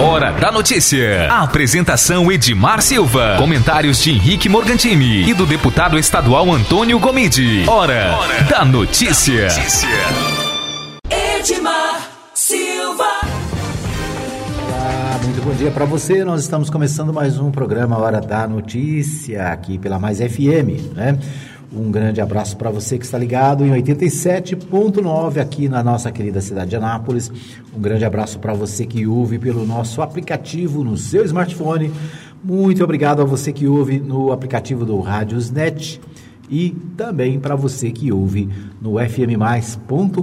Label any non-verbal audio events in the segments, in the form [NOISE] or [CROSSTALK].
Hora da notícia. A apresentação Edmar Silva. Comentários de Henrique Morgantini e do deputado estadual Antônio Gomide. Hora, Hora da notícia. notícia. Edmar Silva. Olá, muito bom dia para você. Nós estamos começando mais um programa Hora da Notícia aqui pela Mais FM, né? Um grande abraço para você que está ligado em 87.9 aqui na nossa querida cidade de Anápolis. Um grande abraço para você que ouve pelo nosso aplicativo no seu smartphone. Muito obrigado a você que ouve no aplicativo do Rádiosnet e também para você que ouve no fmmais.com.br.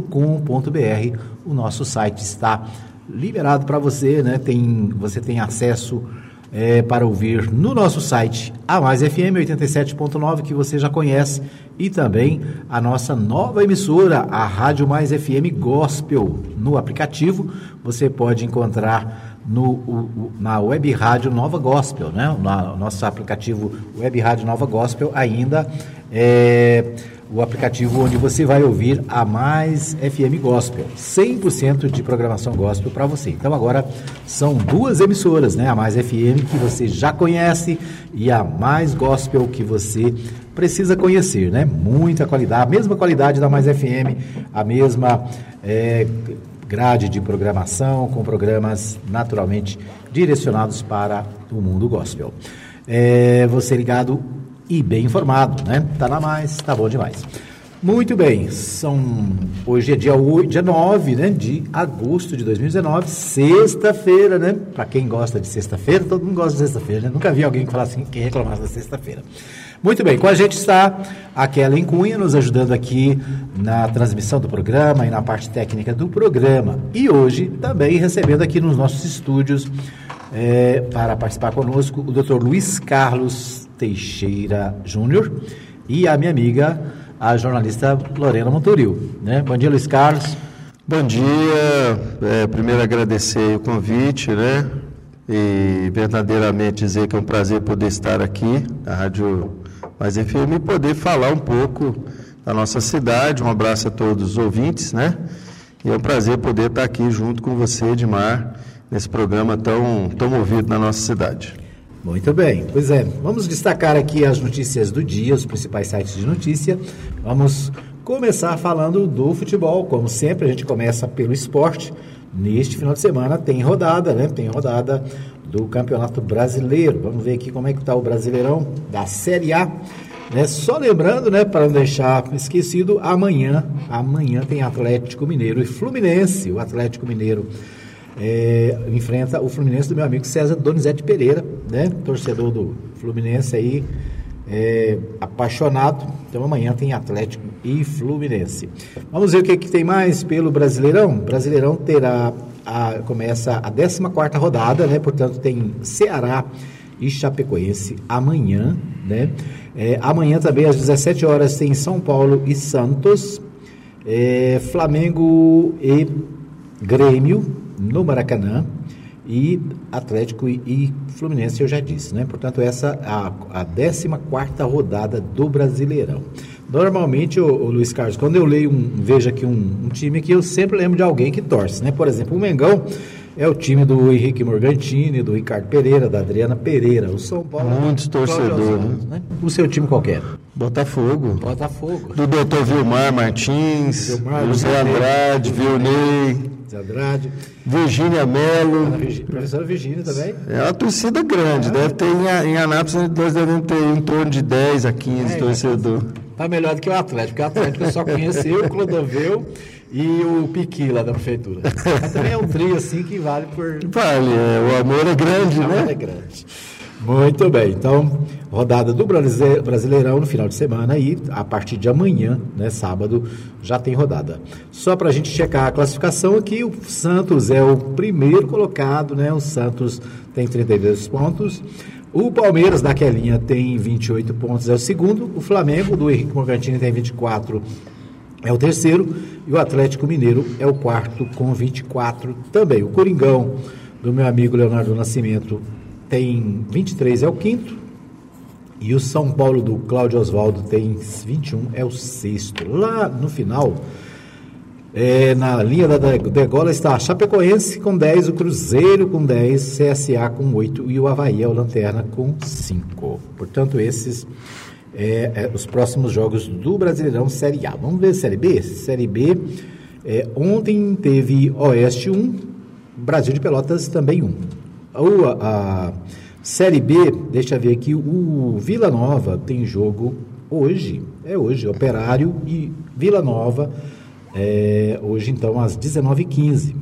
O nosso site está liberado para você, né? Tem, você tem acesso é, para ouvir no nosso site a Mais FM 87.9 que você já conhece e também a nossa nova emissora, a Rádio Mais FM Gospel, no aplicativo. Você pode encontrar no, na Web Rádio Nova Gospel, né? No nosso aplicativo Web Rádio Nova Gospel ainda é o aplicativo onde você vai ouvir a Mais FM Gospel, 100% de programação gospel para você. Então agora são duas emissoras, né? A Mais FM que você já conhece e a Mais Gospel que você precisa conhecer, né? Muita qualidade, a mesma qualidade da Mais FM, a mesma é, grade de programação com programas naturalmente direcionados para o mundo gospel. É, você ligado e bem informado, né? Tá na mais, tá bom demais. Muito bem, são hoje é dia 8, dia 9, né, de agosto de 2019, sexta-feira, né? Para quem gosta de sexta-feira, todo mundo gosta de sexta-feira, né? Nunca vi alguém que falasse assim, que reclamasse da sexta-feira. Muito bem, com a gente está a Kellen Cunha, nos ajudando aqui na transmissão do programa e na parte técnica do programa. E hoje também recebendo aqui nos nossos estúdios é, para participar conosco o Dr. Luiz Carlos Teixeira Júnior e a minha amiga, a jornalista Lorena Montoril. Né? Bom dia, Luiz Carlos. Bom dia. É, primeiro agradecer o convite, né? E verdadeiramente dizer que é um prazer poder estar aqui na Rádio Mais FM e poder falar um pouco da nossa cidade. Um abraço a todos os ouvintes, né? E é um prazer poder estar aqui junto com você, Edmar, nesse programa tão, tão ouvido na nossa cidade. Muito bem, pois é, vamos destacar aqui as notícias do dia, os principais sites de notícia. Vamos começar falando do futebol, como sempre, a gente começa pelo esporte. Neste final de semana tem rodada, né? Tem rodada do Campeonato Brasileiro. Vamos ver aqui como é que está o Brasileirão da Série A. Né? Só lembrando, né, para não deixar esquecido, amanhã, amanhã tem Atlético Mineiro e Fluminense. O Atlético Mineiro é, enfrenta o Fluminense do meu amigo César Donizete Pereira, né? Torcedor do Fluminense aí, é, apaixonado. Então amanhã tem Atlético e Fluminense. Vamos ver o que, que tem mais pelo Brasileirão. Brasileirão terá a, começa a 14 rodada, né? Portanto, tem Ceará e Chapecoense amanhã, né? É, amanhã também às 17 horas tem São Paulo e Santos, é, Flamengo e Grêmio no Maracanã e Atlético e, e, Fluminense eu já disse, né? Portanto, essa a, a 14 rodada do Brasileirão. Normalmente, o, o, Luiz Carlos, quando eu leio um, vejo aqui um, um, time que eu sempre lembro de alguém que torce, né? Por exemplo, o Mengão é o time do Henrique Morgantini, do Ricardo Pereira, da Adriana Pereira, o São Paulo. Muitos torcedores, né? O seu time qualquer? Botafogo. Botafogo. Do doutor Vilmar Martins, Vilmar, José Andrade, Vilney. Zé Andrade. Virgínia Melo. Professora Virgínia também. É uma torcida grande, deve ter em, em Anápolis, nós devemos ter em torno de 10 a 15 é, torcedores. Tá melhor do que o Atlético, porque o Atlético eu só conheceu o Clodoveu e o Piqui lá da prefeitura. Mas também é um trio assim que vale por. Vale, é, o amor é grande, o né? amor é grande. Muito bem, então, rodada do Brasileirão no final de semana e a partir de amanhã, né, sábado, já tem rodada. Só para a gente checar a classificação aqui, o Santos é o primeiro colocado, né? O Santos tem 32 pontos. O Palmeiras, daquelinha, tem 28 pontos, é o segundo. O Flamengo, do Henrique Morgantini, tem 24, é o terceiro. E o Atlético Mineiro é o quarto, com 24 também. O Coringão, do meu amigo Leonardo Nascimento, tem 23, é o quinto. E o São Paulo do Cláudio Oswaldo tem 21, é o sexto. Lá no final, É, na linha da degola está a Chapecoense com 10, o Cruzeiro com 10, CSA com 8 e o Havaí é o Lanterna com 5. Portanto, esses é, é, os próximos jogos do Brasileirão Série A. Vamos ver Série B? Série B, é, ontem teve Oeste 1, Brasil de Pelotas também 1. O, a, a Série B, deixa eu ver aqui, o Vila Nova tem jogo hoje, é hoje, Operário e Vila Nova é, hoje, então, às 19h15.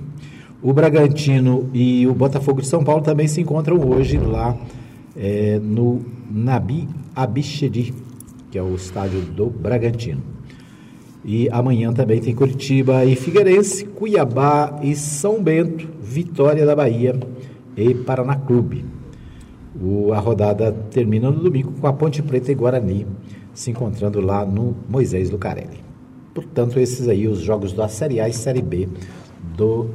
O Bragantino e o Botafogo de São Paulo também se encontram hoje lá é, no Nabi Abichedi, que é o estádio do Bragantino. E amanhã também tem Curitiba e Figueirense, Cuiabá e São Bento, Vitória da Bahia e Paraná Clube. O, a rodada termina no domingo com a Ponte Preta e Guarani se encontrando lá no Moisés Lucarelli. Portanto, esses aí os jogos da Série A e Série B do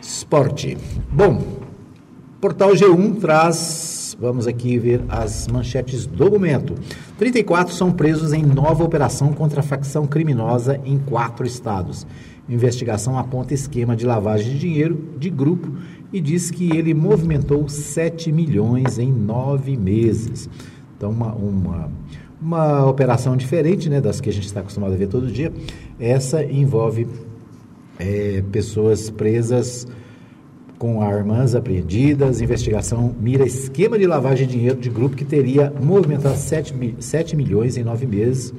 esporte. Bom, Portal G1 traz, vamos aqui ver as manchetes do momento. 34 são presos em nova operação contra a facção criminosa em quatro estados. investigação aponta esquema de lavagem de dinheiro de grupo e diz que ele movimentou 7 milhões em nove meses. Então, uma, uma uma operação diferente né, das que a gente está acostumado a ver todo dia. Essa envolve é, pessoas presas com armas apreendidas. Investigação mira esquema de lavagem de dinheiro de grupo que teria movimentado 7, 7 milhões em nove meses.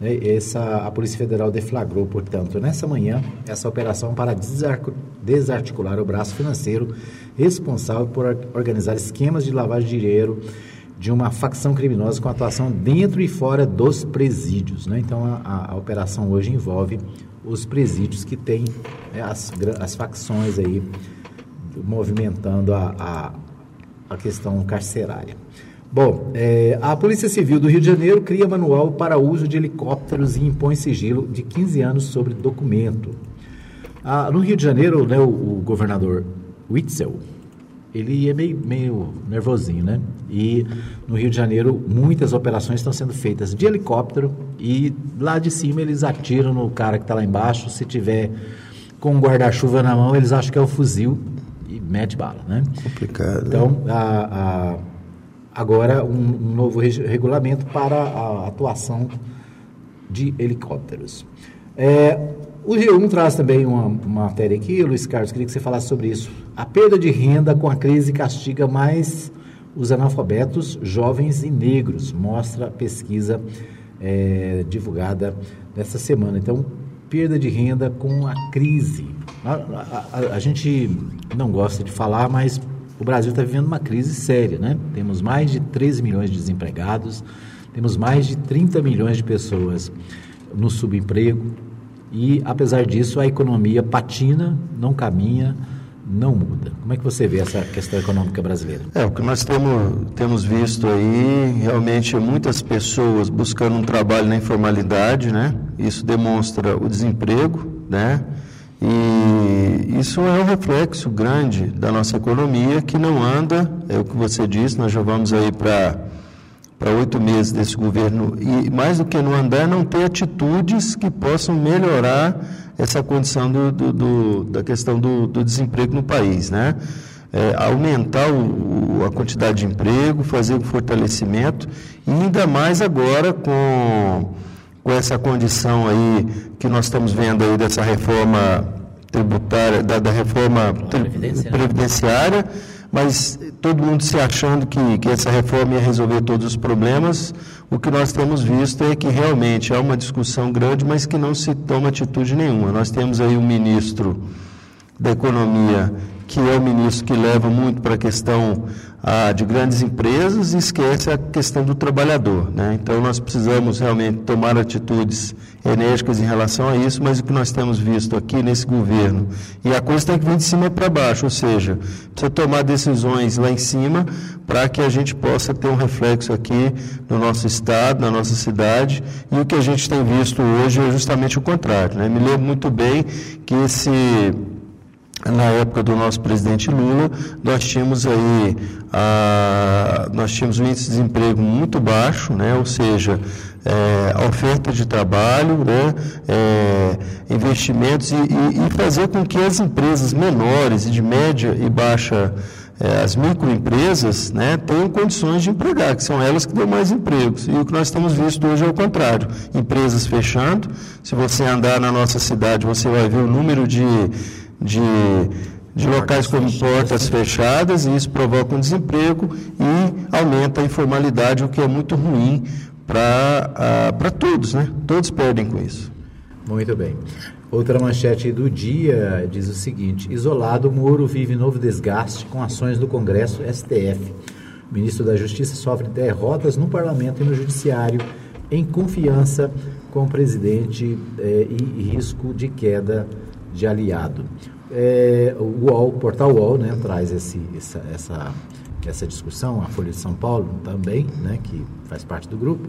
Né, essa, a Polícia Federal deflagrou, portanto, nessa manhã, essa operação para desarticular o braço financeiro responsável por organizar esquemas de lavagem de dinheiro de uma facção criminosa com atuação dentro e fora dos presídios. Né? Então, a, a operação hoje envolve os presídios que têm né, as, as facções aí movimentando a, a, a questão carcerária. Bom, é, a Polícia Civil do Rio de Janeiro cria manual para uso de helicópteros e impõe sigilo de 15 anos sobre documento. Ah, no Rio de Janeiro, né, o, o governador Witzel, ele é meio, meio nervosinho, né? E no Rio de Janeiro, muitas operações estão sendo feitas de helicóptero e lá de cima eles atiram no cara que está lá embaixo. Se tiver com um guarda-chuva na mão, eles acham que é o fuzil e mete bala, né? Complicado. Então, né? a, a, agora um, um novo regulamento para a atuação de helicópteros. É, o G1 traz também uma, uma matéria aqui, Luiz Carlos, queria que você falasse sobre isso. A perda de renda com a crise castiga mais os analfabetos, jovens e negros, mostra a pesquisa é, divulgada nessa semana. Então, perda de renda com a crise. A, a, a, a gente não gosta de falar, mas o Brasil está vivendo uma crise séria, né? Temos mais de 13 milhões de desempregados, temos mais de 30 milhões de pessoas no subemprego, e, apesar disso, a economia patina, não caminha, não muda. Como é que você vê essa questão econômica brasileira? É, o que nós temos, temos visto aí, realmente muitas pessoas buscando um trabalho na informalidade, né? Isso demonstra o desemprego, né? E isso é um reflexo grande da nossa economia que não anda, é o que você disse, nós já vamos aí para oito meses desse governo e mais do que no andar não ter atitudes que possam melhorar essa condição do, do, do da questão do, do, desemprego no país, né? É, aumentar o, a quantidade de emprego, fazer o fortalecimento e ainda mais agora com, com essa condição aí que nós estamos vendo aí dessa reforma tributária, da, da reforma previdenciária, previdenciária mas todo mundo se achando que, que essa reforma ia resolver todos os problemas, o que nós temos visto é que realmente há uma discussão grande, mas que não se toma atitude nenhuma. Nós temos aí um ministro da Economia que é o ministro que leva muito para a questão ah, de grandes empresas e esquece a questão do trabalhador. Né? Então, nós precisamos realmente tomar atitudes enérgicas em relação a isso, mas o que nós temos visto aqui nesse governo, e a coisa tem que vir de cima para baixo, ou seja, precisa tomar decisões lá em cima para que a gente possa ter um reflexo aqui no nosso estado, na nossa cidade, e o que a gente tem visto hoje é justamente o contrário. Né? Me lembro muito bem que esse na época do nosso presidente Lula, nós tínhamos aí a, nós tínhamos um índice de desemprego muito baixo, né? ou seja, é, a oferta de trabalho, né? É, investimentos e, e, e, fazer com que as empresas menores e de média e baixa é, as microempresas né, tenham condições de empregar, que são elas que dão mais empregos. E o que nós temos visto hoje é o contrário: empresas fechando. Se você andar na nossa cidade, você vai ver o número de, de, de locais com portas fechadas, e isso provoca um desemprego e aumenta a informalidade, o que é muito ruim para uh, todos, né? Todos perdem com isso. Muito bem. Outra manchete do dia diz o seguinte: isolado, Moro vive novo desgaste com ações do Congresso STF. O ministro da Justiça sofre derrotas no parlamento e no judiciário, em confiança com o presidente eh, e risco de queda de aliado. É, o UOL, o portal UOL, né, traz esse, essa, essa, essa discussão, a Folha de São Paulo também, né, que faz parte do grupo,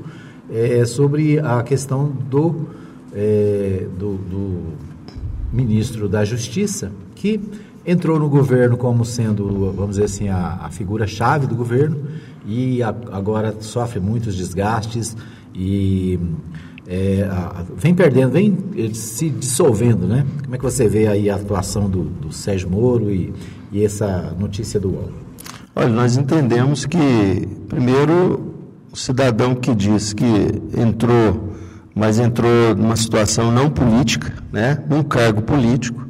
é, sobre a questão do é, do, do, ministro da Justiça, que entrou no governo como sendo, vamos dizer assim, a, a figura-chave do governo e a, agora sofre muitos desgastes e é, a, vem perdendo, vem se dissolvendo, né? Como é que você vê aí a atuação do, do Sérgio Moro e, e essa notícia do UOL? Olha, nós entendemos que, primeiro, o cidadão que diz que entrou mas entrou numa situação não política, né, num cargo político,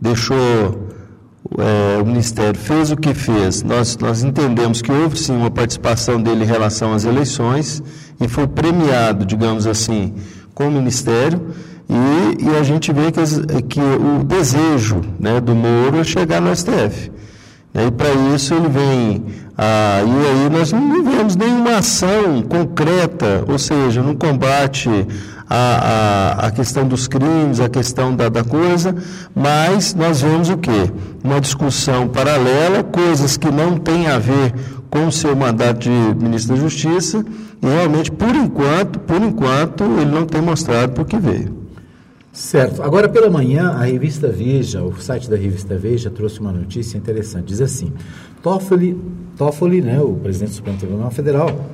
deixou é, o Ministério, fez o que fez. Nós, nós entendemos que houve sim uma participação dele em relação às eleições e foi premiado, digamos assim, com o Ministério. E, e a gente vê que, que o desejo né, do Moro é chegar no STF. E para isso ele vem. Ah, e aí nós não vemos nenhuma ação concreta, ou seja, no combate à, à, à questão dos crimes, a questão da, da coisa, mas nós vemos o quê? Uma discussão paralela, coisas que não têm a ver com o seu mandato de ministro da Justiça, e realmente, por enquanto, por enquanto, ele não tem mostrado por que veio. Certo. Agora pela manhã, a revista Veja, o site da revista Veja, trouxe uma notícia interessante. Diz assim: Toffoli, Toffoli né, o presidente do Supremo Tribunal Federal,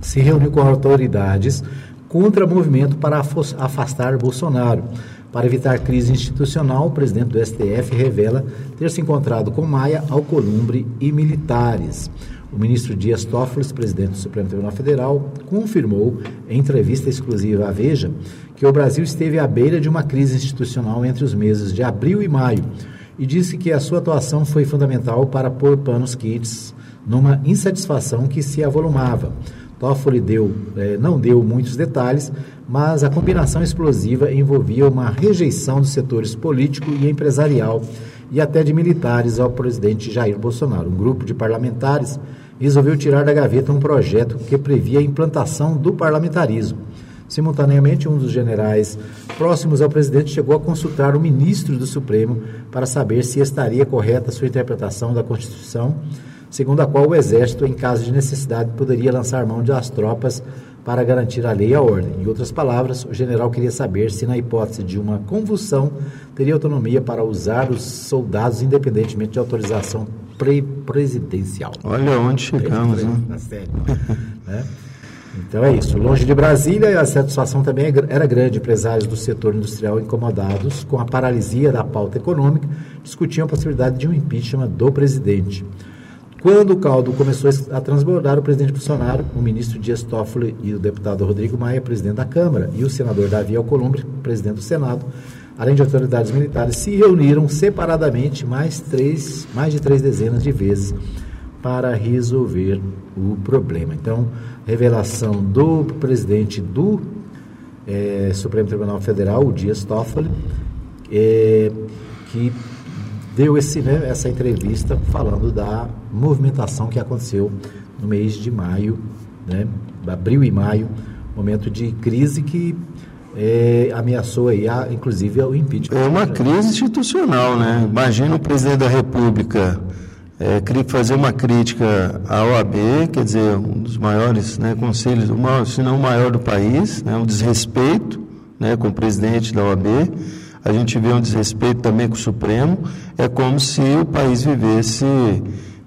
se reuniu com autoridades contra movimento para afastar Bolsonaro. Para evitar crise institucional, o presidente do STF revela ter se encontrado com Maia, Alcolumbre e militares. O ministro Dias Toffoli, presidente do Supremo Tribunal Federal, confirmou em entrevista exclusiva à Veja que o Brasil esteve à beira de uma crise institucional entre os meses de abril e maio e disse que a sua atuação foi fundamental para pôr panos quentes numa insatisfação que se avolumava. Toffoli deu, eh, não deu muitos detalhes, mas a combinação explosiva envolvia uma rejeição dos setores político e empresarial e até de militares ao presidente Jair Bolsonaro. Um grupo de parlamentares resolveu tirar da gaveta um projeto que previa a implantação do parlamentarismo. Simultaneamente, um dos generais próximos ao presidente chegou a consultar o ministro do Supremo para saber se estaria correta sua interpretação da Constituição, segundo a qual o Exército, em caso de necessidade, poderia lançar mão das tropas para garantir a lei e a ordem. Em outras palavras, o general queria saber se, na hipótese de uma convulsão, teria autonomia para usar os soldados independentemente de autorização pre presidencial. Olha onde chegamos, né? Na série. né? Então é isso. Longe de Brasília, a satisfação também é era grande. Empresários do setor industrial incomodados com a paralisia da pauta econômica discutiam a possibilidade de um impeachment do presidente. Quando o caldo começou a transbordar, o presidente Bolsonaro, o ministro Dias Toffoli e o deputado Rodrigo Maia, presidente da Câmara, e o senador Davi Alcolumbre, presidente do Senado, além de autoridades militares, se reuniram separadamente mais, três, mais de três dezenas de vezes para resolver o problema. Então, revelação do presidente do é, Supremo Tribunal Federal, o Dias Toffoli, é, que deu esse, né, essa entrevista falando da movimentação que aconteceu no mês de maio, né, abril e maio, momento de crise que é, ameaçou aí, a, inclusive, o impeachment. É uma crise institucional, né? Imagina o presidente da República é, fazer uma crítica à OAB, quer dizer, um dos maiores né, conselhos, maior, se não o maior do país, né, um desrespeito né, com o presidente da OAB. A gente vê um desrespeito também com o Supremo. é como se o país vivesse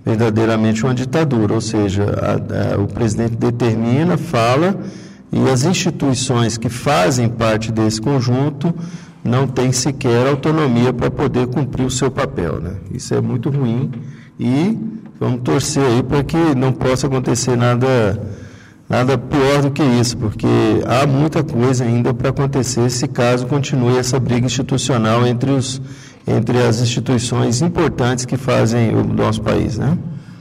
verdadeiramente uma ditadura, ou seja, a, a, o presidente determina, fala e as instituições que fazem parte desse conjunto não têm sequer autonomia para poder cumprir o seu papel. Né? Isso é muito ruim e vamos torcer aí para que não possa acontecer nada, nada pior do que isso, porque há muita coisa ainda para acontecer se caso continue essa briga institucional entre, os, entre as instituições importantes que fazem o nosso país. Né?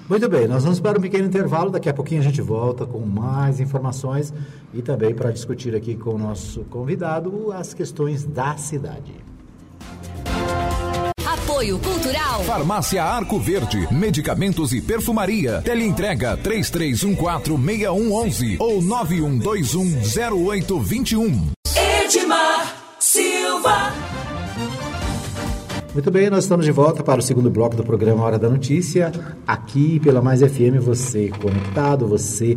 Muito bem, nós vamos para um pequeno intervalo. Daqui a pouquinho a gente volta com mais informações e também para discutir aqui com o nosso convidado as questões da cidade. Apoio Cultural. Farmácia Arco Verde. Medicamentos e perfumaria. Teleentrega 33146111 ou 91210821. Edmar Silva. Muito bem, nós estamos de volta para o segundo bloco do programa Hora da Notícia. Aqui pela Mais FM, você conectado, você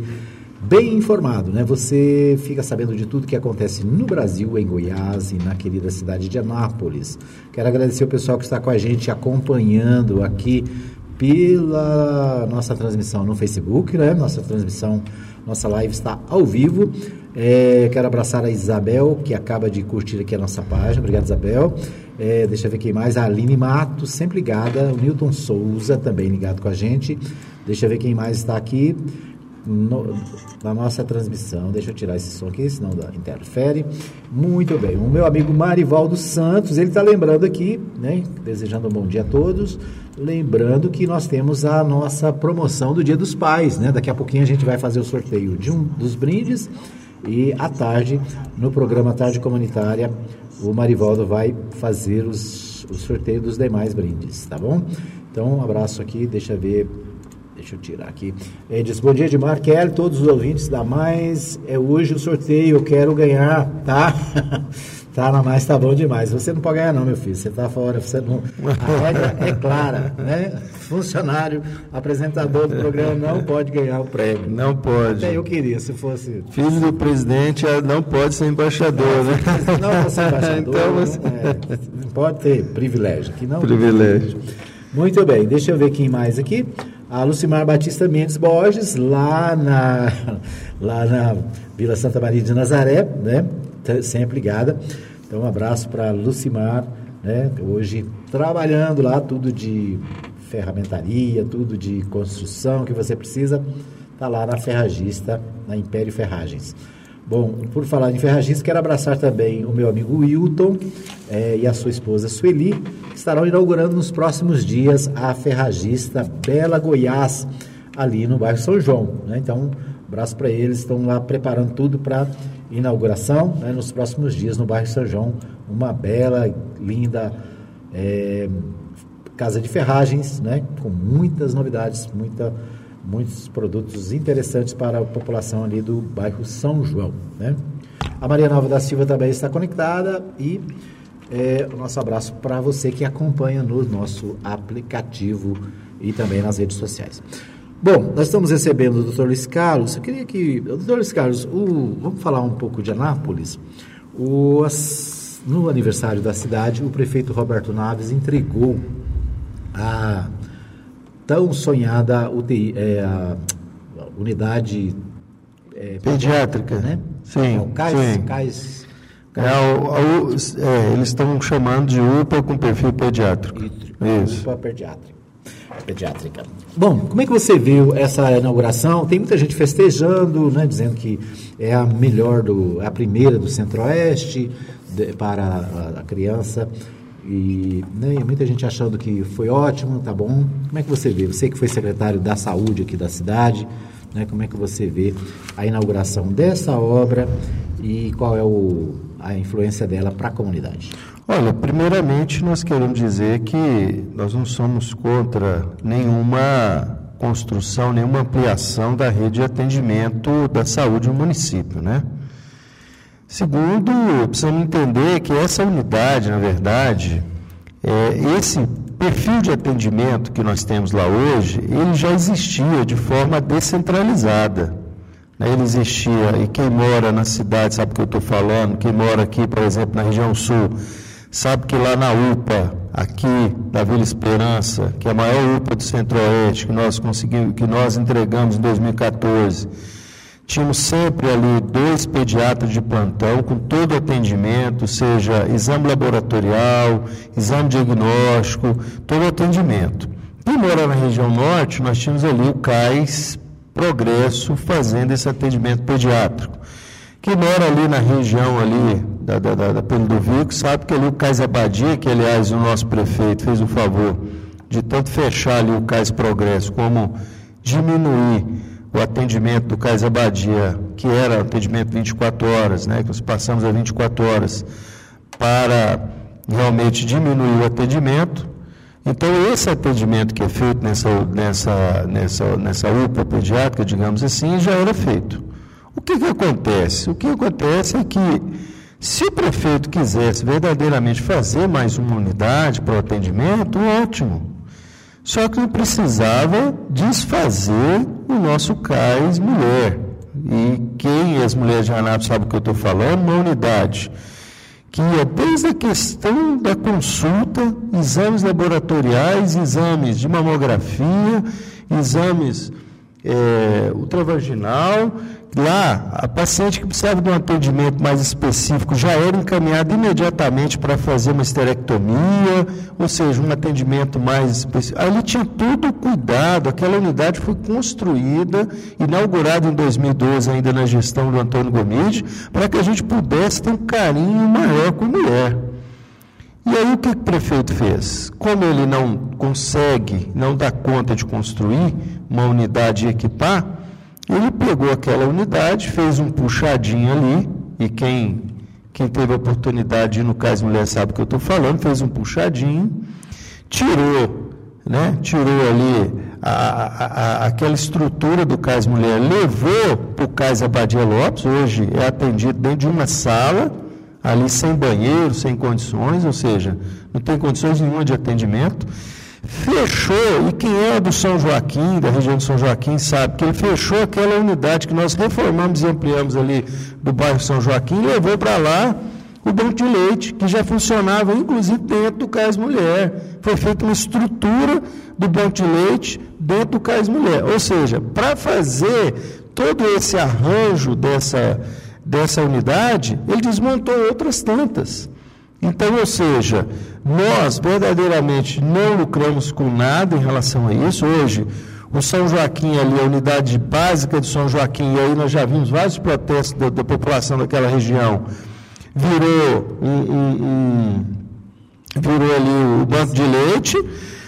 bem informado, né? Você fica sabendo de tudo que acontece no Brasil, em Goiás e na querida cidade de Anápolis. Quero agradecer o pessoal que está com a gente acompanhando aqui pela nossa transmissão no Facebook, né? Nossa transmissão, nossa live está ao vivo. É, quero abraçar a Isabel, que acaba de curtir aqui a nossa página. Obrigado, Isabel. É, deixa eu ver quem mais. A Aline Mato, sempre ligada. O Newton Souza, também ligado com a gente. Deixa eu ver quem mais está aqui no, na nossa transmissão. Deixa eu tirar esse som aqui, senão interfere. Muito bem. O meu amigo Marivaldo Santos, ele está lembrando aqui, né? Desejando um bom dia a todos. Lembrando que nós temos a nossa promoção do Dia dos Pais, né? Daqui a pouquinho a gente vai fazer o sorteio de um dos brindes e à tarde, no programa Tarde Comunitária, o Marivaldo vai fazer os, o sorteio dos demais brindes, tá bom? Então, um abraço aqui, deixa ver Deixa eu tirar aqui. Ele diz, bom dia, Edmar Kelly, todos os ouvintes da Mais. É hoje o sorteio, eu quero ganhar, tá? [LAUGHS] tá na Mais, tá bom demais. Você não pode ganhar não, meu filho. Você tá fora, você não... A regra é clara, né? Funcionário, apresentador do programa não [LAUGHS] pode ganhar o prêmio. Não pode. Até eu queria, se fosse... Filho do presidente é, não pode ser embaixador, né? [LAUGHS] Não pode ser [LAUGHS] embaixador. então você... não, é, pode ter privilégio. Aqui não. Privilégio. Muito bem, deixa eu ver quem mais aqui a Lucimar Batista Mendes Borges, lá na, lá na Vila Santa Maria de Nazaré, né? sempre ligada. Então, um abraço para Lucimar, né? hoje trabalhando lá, tudo de ferramentaria, tudo de construção que você precisa, está lá na Ferragista, na Império Ferragens. Bom, por falar em ferragens, quero abraçar também o meu amigo Wilton é, e a sua esposa Sueli, que estarão inaugurando nos próximos dias a ferragista Bela Goiás, ali no bairro São João. Né? Então, abraço para eles, estão lá preparando tudo para inauguração né? nos próximos dias no bairro São João. Uma bela, linda é, casa de ferragens, né? com muitas novidades, muita muitos produtos interessantes para a população ali do bairro São João. Né? A Maria Nova da Silva também está conectada e é, o nosso abraço para você que acompanha no nosso aplicativo e também nas redes sociais. Bom, nós estamos recebendo o Dr. Luiz Carlos. Eu queria que. Dr. Luiz Carlos, o, vamos falar um pouco de Anápolis. O, as, no aniversário da cidade, o prefeito Roberto Naves entregou a tão sonhada UTI, é, a unidade é, pediátrica, né? Sim, é, CAIS, sim. CAIS, é, o, é, eles estão chamando de UPA com perfil pediátrico. Isso. UPA pediátrica. pediátrica. Bom, como é que você viu essa inauguração? Tem muita gente festejando, né, dizendo que é a melhor do, é a primeira do Centro-Oeste para a, a criança. E né, muita gente achando que foi ótimo, tá bom. Como é que você vê? Você que foi secretário da saúde aqui da cidade, né, como é que você vê a inauguração dessa obra e qual é o, a influência dela para a comunidade? Olha, primeiramente nós queremos dizer que nós não somos contra nenhuma construção, nenhuma ampliação da rede de atendimento da saúde no município, né? Segundo, precisamos entender que essa unidade, na verdade, é, esse perfil de atendimento que nós temos lá hoje, ele já existia de forma descentralizada. Né? Ele existia, e quem mora na cidade sabe o que eu estou falando, quem mora aqui, por exemplo, na região sul, sabe que lá na UPA, aqui da Vila Esperança, que é a maior UPA do Centro-Oeste, que nós conseguimos, que nós entregamos em 2014, tínhamos sempre ali dois pediatras de plantão com todo o atendimento, seja exame laboratorial, exame diagnóstico, todo o atendimento. Quem mora na região norte, nós tínhamos ali o CAIS Progresso fazendo esse atendimento pediátrico. Quem mora ali na região ali da, da, da, da Ludovico sabe que ali o Cais Abadia, que aliás o nosso prefeito fez o favor de tanto fechar ali o Cais Progresso como diminuir o atendimento do Cais Abadia, que era atendimento 24 horas, né, que nós passamos a 24 horas, para realmente diminuir o atendimento. Então, esse atendimento que é feito nessa, nessa, nessa, nessa UPA pediátrica, digamos assim, já era feito. O que, que acontece? O que acontece é que, se o prefeito quisesse verdadeiramente fazer mais uma unidade para o atendimento, ótimo. Só que não precisava desfazer o nosso CAIS mulher. E quem as mulheres de Anápolis sabe o que eu estou falando, uma unidade que é desde a questão da consulta, exames laboratoriais, exames de mamografia, exames é, ultravaginal, Lá, a paciente que precisava de um atendimento mais específico já era encaminhada imediatamente para fazer uma esterectomia, ou seja, um atendimento mais específico. Ali tinha todo o cuidado, aquela unidade foi construída, inaugurada em 2012, ainda na gestão do Antônio Gomide, para que a gente pudesse ter um carinho maior com a mulher. E aí o que o prefeito fez? Como ele não consegue, não dá conta de construir uma unidade e equipar, ele pegou aquela unidade, fez um puxadinho ali, e quem, quem teve a oportunidade de ir no Caso Mulher sabe o que eu estou falando, fez um puxadinho, tirou, né, tirou ali a, a, aquela estrutura do Cais Mulher, levou para o Cais Abadia Lopes, hoje é atendido dentro de uma sala, ali sem banheiro, sem condições, ou seja, não tem condições nenhuma de atendimento fechou, e quem é do São Joaquim, da região de São Joaquim, sabe que ele fechou aquela unidade que nós reformamos e ampliamos ali do bairro São Joaquim levou para lá o banco de leite, que já funcionava, inclusive, dentro do Cais Mulher. Foi feita uma estrutura do banco de leite dentro do Cais Mulher. Ou seja, para fazer todo esse arranjo dessa, dessa unidade, ele desmontou outras tantas. Então, ou seja, nós verdadeiramente não lucramos com nada em relação a isso. Hoje, o São Joaquim ali, a unidade básica de São Joaquim, e aí nós já vimos vários protestos da, da população daquela região, virou um, um, um, virou ali o banco de leite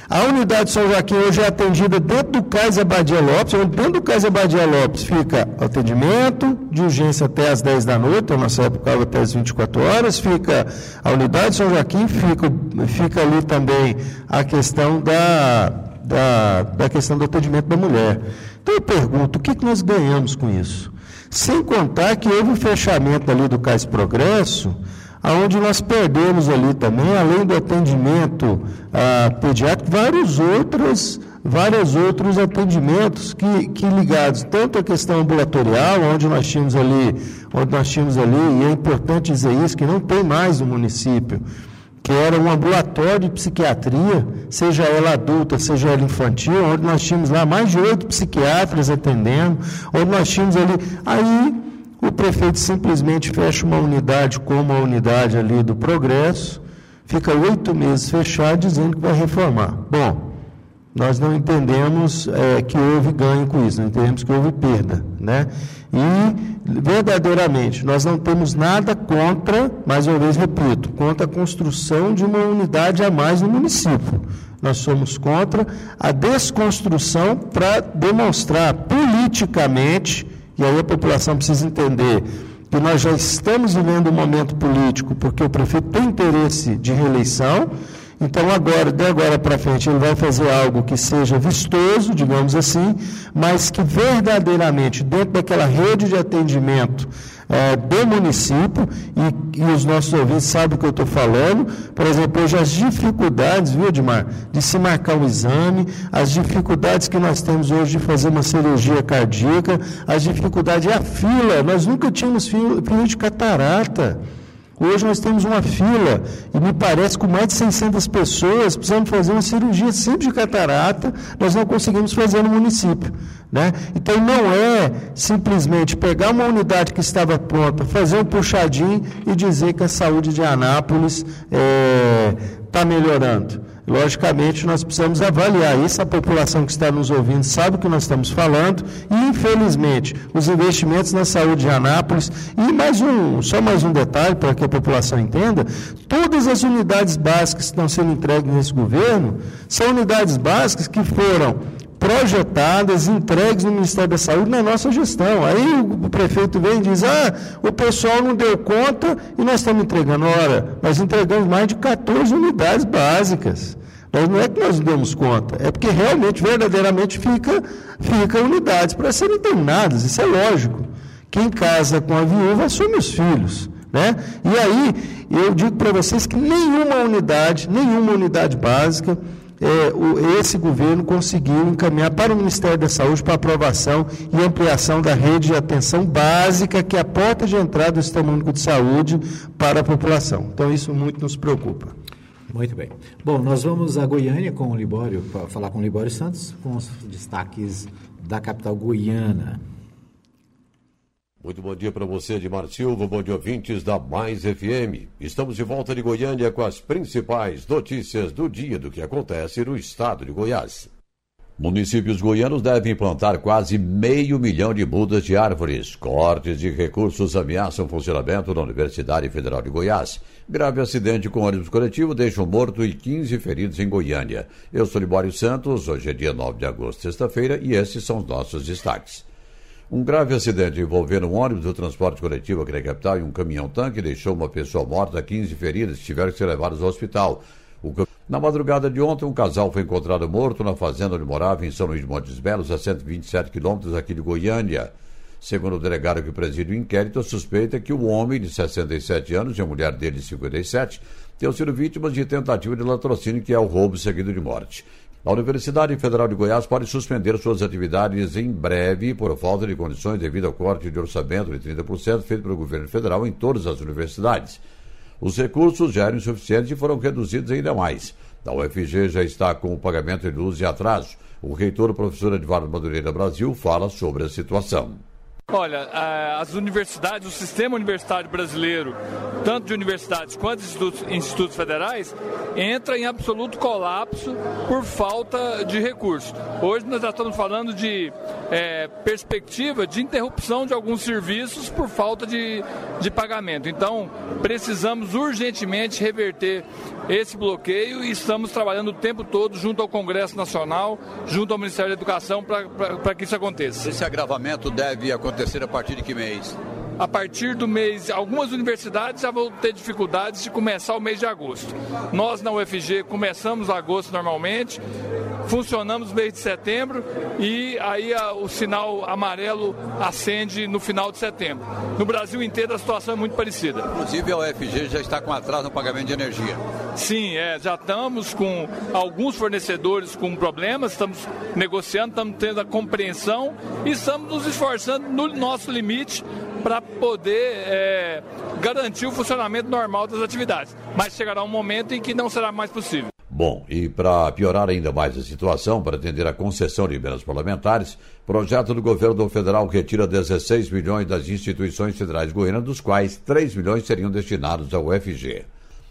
a unidade de São Joaquim hoje é atendida dentro do Cais Abadia Lopes, onde dentro do Cais Abadia Lopes fica atendimento de urgência até às 10 da noite, então nossa época até às 24 horas, fica a unidade de São Joaquim, fica, fica ali também a questão da, da, da questão do atendimento da mulher. Então eu pergunto, o que, que nós ganhamos com isso? Sem contar que houve um fechamento ali do Cais Progresso, aonde nós perdemos ali também, além do atendimento ah, pediátrico, vários outros, vários outros atendimentos que, que ligados tanto à questão ambulatorial, onde nós tínhamos ali, onde nós tínhamos ali, e é importante dizer isso, que não tem mais no município, que era um ambulatório de psiquiatria, seja ela adulta, seja ela infantil, onde nós tínhamos lá mais de oito psiquiatras atendendo, onde nós tínhamos ali. Aí o prefeito simplesmente fecha uma unidade como a unidade ali do Progresso, fica oito meses fechado dizendo que vai reformar. Bom, nós não entendemos é, que houve ganho com isso, não entendemos que houve perda. Né? E, verdadeiramente, nós não temos nada contra, mais uma vez repito, contra a construção de uma unidade a mais no município. Nós somos contra a desconstrução para demonstrar politicamente e aí a população precisa entender que nós já estamos vivendo um momento político, porque o prefeito tem interesse de reeleição. Então, agora, de agora para frente, ele vai fazer algo que seja vistoso, digamos assim, mas que verdadeiramente, dentro daquela rede de atendimento é, do município, e, e, os nossos ouvintes sabem o que eu estou falando, por exemplo, hoje as dificuldades, viu, Edmar, de se marcar um exame, as dificuldades que nós temos hoje de fazer uma cirurgia cardíaca, as dificuldades, e a fila, nós nunca tínhamos fila, fila de catarata. Hoje nós temos uma fila, e me parece com mais de 600 pessoas precisando fazer uma cirurgia simples de catarata, nós não conseguimos fazer no município. Né? Então não é simplesmente pegar uma unidade que estava pronta, fazer um puxadinho e dizer que a saúde de Anápolis está é, tá melhorando. Logicamente, nós precisamos avaliar isso. A população que está nos ouvindo sabe o que nós estamos falando. E, infelizmente, os investimentos na saúde de Anápolis. E mais um, só mais um detalhe para que a população entenda: todas as unidades básicas que estão sendo entregues nesse governo são unidades básicas que foram projetadas, entregues no Ministério da Saúde na nossa gestão. Aí o prefeito vem e diz: ah, o pessoal não deu conta e nós estamos entregando. Ora, nós entregamos mais de 14 unidades básicas. Mas não é que nós não demos conta, é porque realmente, verdadeiramente, fica, fica unidades para serem terminadas, isso é lógico. Quem casa com a viúva assume os filhos. Né? E aí, eu digo para vocês que nenhuma unidade, nenhuma unidade básica, é, o, esse governo conseguiu encaminhar para o Ministério da Saúde para aprovação e ampliação da rede de atenção básica, que é a porta de entrada do Sistema Único de Saúde para a população. Então, isso muito nos preocupa. Muito bem. Bom, nós vamos a Goiânia com o Libório, para falar com o Libório Santos, com os destaques da capital goiana. Muito bom dia para você, Edmar Silva, bom dia ouvintes da Mais FM. Estamos de volta de Goiânia com as principais notícias do dia do que acontece no estado de Goiás. Municípios goianos devem plantar quase meio milhão de mudas de árvores. Cortes de recursos ameaçam funcionamento da Universidade Federal de Goiás. Grave acidente com ônibus coletivo deixa um morto e 15 feridos em Goiânia. Eu sou Libório Santos, hoje é dia 9 de agosto, sexta-feira, e esses são os nossos destaques. Um grave acidente envolvendo um ônibus do transporte coletivo aqui na capital e um caminhão-tanque deixou uma pessoa morta, 15 feridas tiveram que ser levadas ao hospital. Na madrugada de ontem, um casal foi encontrado morto na fazenda onde morava, em São Luís de Montes Belos, a 127 quilômetros aqui de Goiânia. Segundo o delegado que preside o inquérito, a suspeita é que o homem de 67 anos e a mulher dele de 57 tenham sido vítimas de tentativa de latrocínio, que é o roubo seguido de morte. A Universidade Federal de Goiás pode suspender suas atividades em breve por falta de condições devido ao corte de orçamento de 30% feito pelo governo federal em todas as universidades. Os recursos já eram insuficientes e foram reduzidos ainda mais. A UFG já está com o pagamento de luz e atraso. O reitor, professor Edvardo Madureira Brasil, fala sobre a situação. Olha, as universidades, o sistema universitário brasileiro, tanto de universidades quanto de institutos, institutos federais, entra em absoluto colapso por falta de recursos. Hoje nós já estamos falando de é, perspectiva de interrupção de alguns serviços por falta de, de pagamento. Então, precisamos urgentemente reverter esse bloqueio e estamos trabalhando o tempo todo junto ao Congresso Nacional, junto ao Ministério da Educação, para que isso aconteça. Esse agravamento deve acontecer a partir de que mês? A partir do mês, algumas universidades já vão ter dificuldades de começar o mês de agosto. Nós na UFG começamos agosto normalmente, funcionamos no mês de setembro e aí a, o sinal amarelo acende no final de setembro. No Brasil inteiro a situação é muito parecida. Inclusive a UFG já está com atraso no pagamento de energia. Sim, é, já estamos com alguns fornecedores com problemas, estamos negociando, estamos tendo a compreensão e estamos nos esforçando no nosso limite para poder é, garantir o funcionamento normal das atividades. Mas chegará um momento em que não será mais possível. Bom, e para piorar ainda mais a situação, para atender a concessão de emendas parlamentares, projeto do governo federal retira 16 milhões das instituições federais goianas, dos quais 3 milhões seriam destinados ao UFG.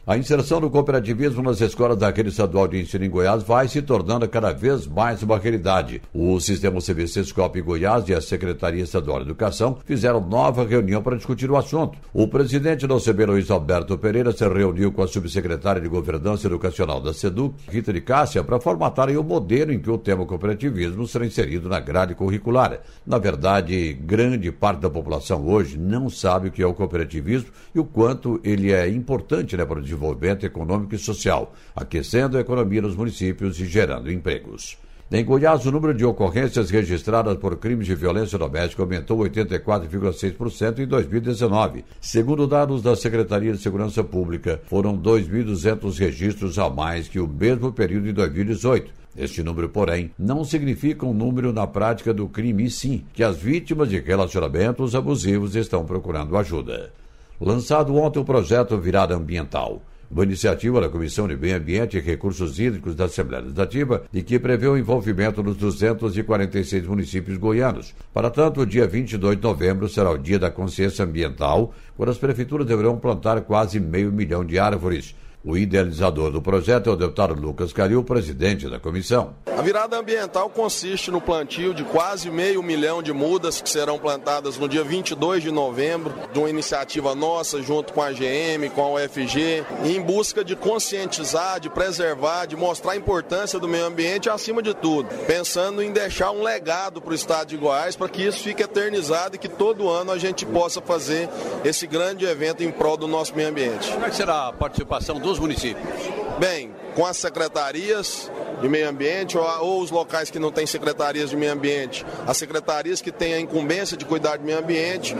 A inserção do cooperativismo nas escolas da rede estadual de ensino em Goiás vai se tornando cada vez mais uma realidade. O Sistema CVC Escope Goiás e a Secretaria Estadual de Educação fizeram nova reunião para discutir o assunto. O presidente da OCB, Luiz Alberto Pereira, se reuniu com a subsecretária de Governança Educacional da SEDUC, Rita de Cássia, para formatarem o modelo em que o tema cooperativismo será inserido na grade curricular. Na verdade, grande parte da população hoje não sabe o que é o cooperativismo e o quanto ele é importante né, para o desenvolvimento econômico e social, aquecendo a economia nos municípios e gerando empregos. Em Goiás, o número de ocorrências registradas por crimes de violência doméstica aumentou 84,6% em 2019. Segundo dados da Secretaria de Segurança Pública, foram 2.200 registros a mais que o mesmo período de 2018. Este número, porém, não significa um número na prática do crime, e sim que as vítimas de relacionamentos abusivos estão procurando ajuda. Lançado ontem o projeto Virada Ambiental uma iniciativa da Comissão de Meio Ambiente e Recursos Hídricos da Assembleia Legislativa e que prevê o envolvimento dos 246 municípios goianos. Para tanto, o dia 22 de novembro será o Dia da Consciência Ambiental, quando as prefeituras deverão plantar quase meio milhão de árvores. O idealizador do projeto é o deputado Lucas Calil, presidente da comissão. A virada ambiental consiste no plantio de quase meio milhão de mudas que serão plantadas no dia 22 de novembro, de uma iniciativa nossa, junto com a GM, com a UFG, em busca de conscientizar, de preservar, de mostrar a importância do meio ambiente acima de tudo, pensando em deixar um legado para o estado de Goiás para que isso fique eternizado e que todo ano a gente possa fazer esse grande evento em prol do nosso meio ambiente. Como é que será a participação do dos municípios? Bem, com as secretarias de meio ambiente ou, ou, os locais que não têm secretarias de meio ambiente, as secretarias que têm a incumbência de cuidar do meio ambiente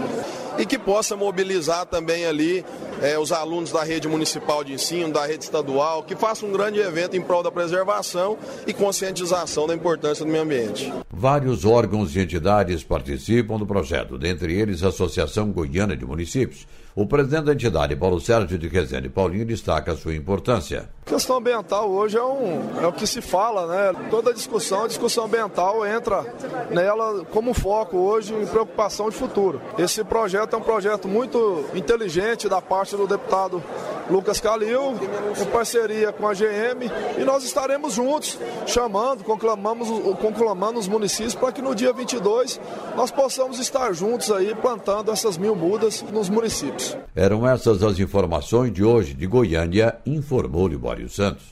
e que possa mobilizar também ali é, os alunos da rede municipal de ensino, da rede estadual, que faça um grande evento em prol da preservação e conscientização da importância do meio ambiente. Vários órgãos e entidades participam do projeto, dentre eles a Associação Goiana de Municípios, o presidente da entidade, Paulo Sérgio de Rezende Paulinho, destaca a sua importância. Questão ambiental hoje é, um, é o que se fala, né? Toda discussão, a discussão ambiental entra nela como foco hoje em preocupação de futuro. Esse projeto é um projeto muito inteligente da parte do deputado Lucas Calil, em parceria com a GM, e nós estaremos juntos, chamando, conclamamos, conclamando os municípios para que no dia 22 nós possamos estar juntos aí plantando essas mil mudas nos municípios. Eram essas as informações de hoje de Goiânia, informou Libório Santos.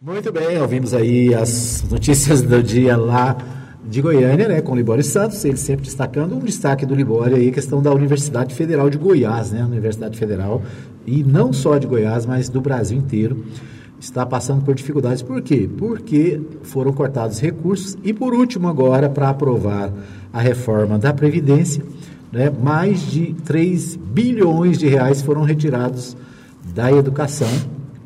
Muito bem, ouvimos aí as notícias do dia lá de Goiânia, né, com o Libório Santos, ele sempre destacando um destaque do Libório aí, questão da Universidade Federal de Goiás, né, Universidade Federal, e não só de Goiás, mas do Brasil inteiro, está passando por dificuldades. Por quê? Porque foram cortados recursos e, por último, agora, para aprovar a reforma da Previdência, né, mais de 3 bilhões de reais foram retirados da educação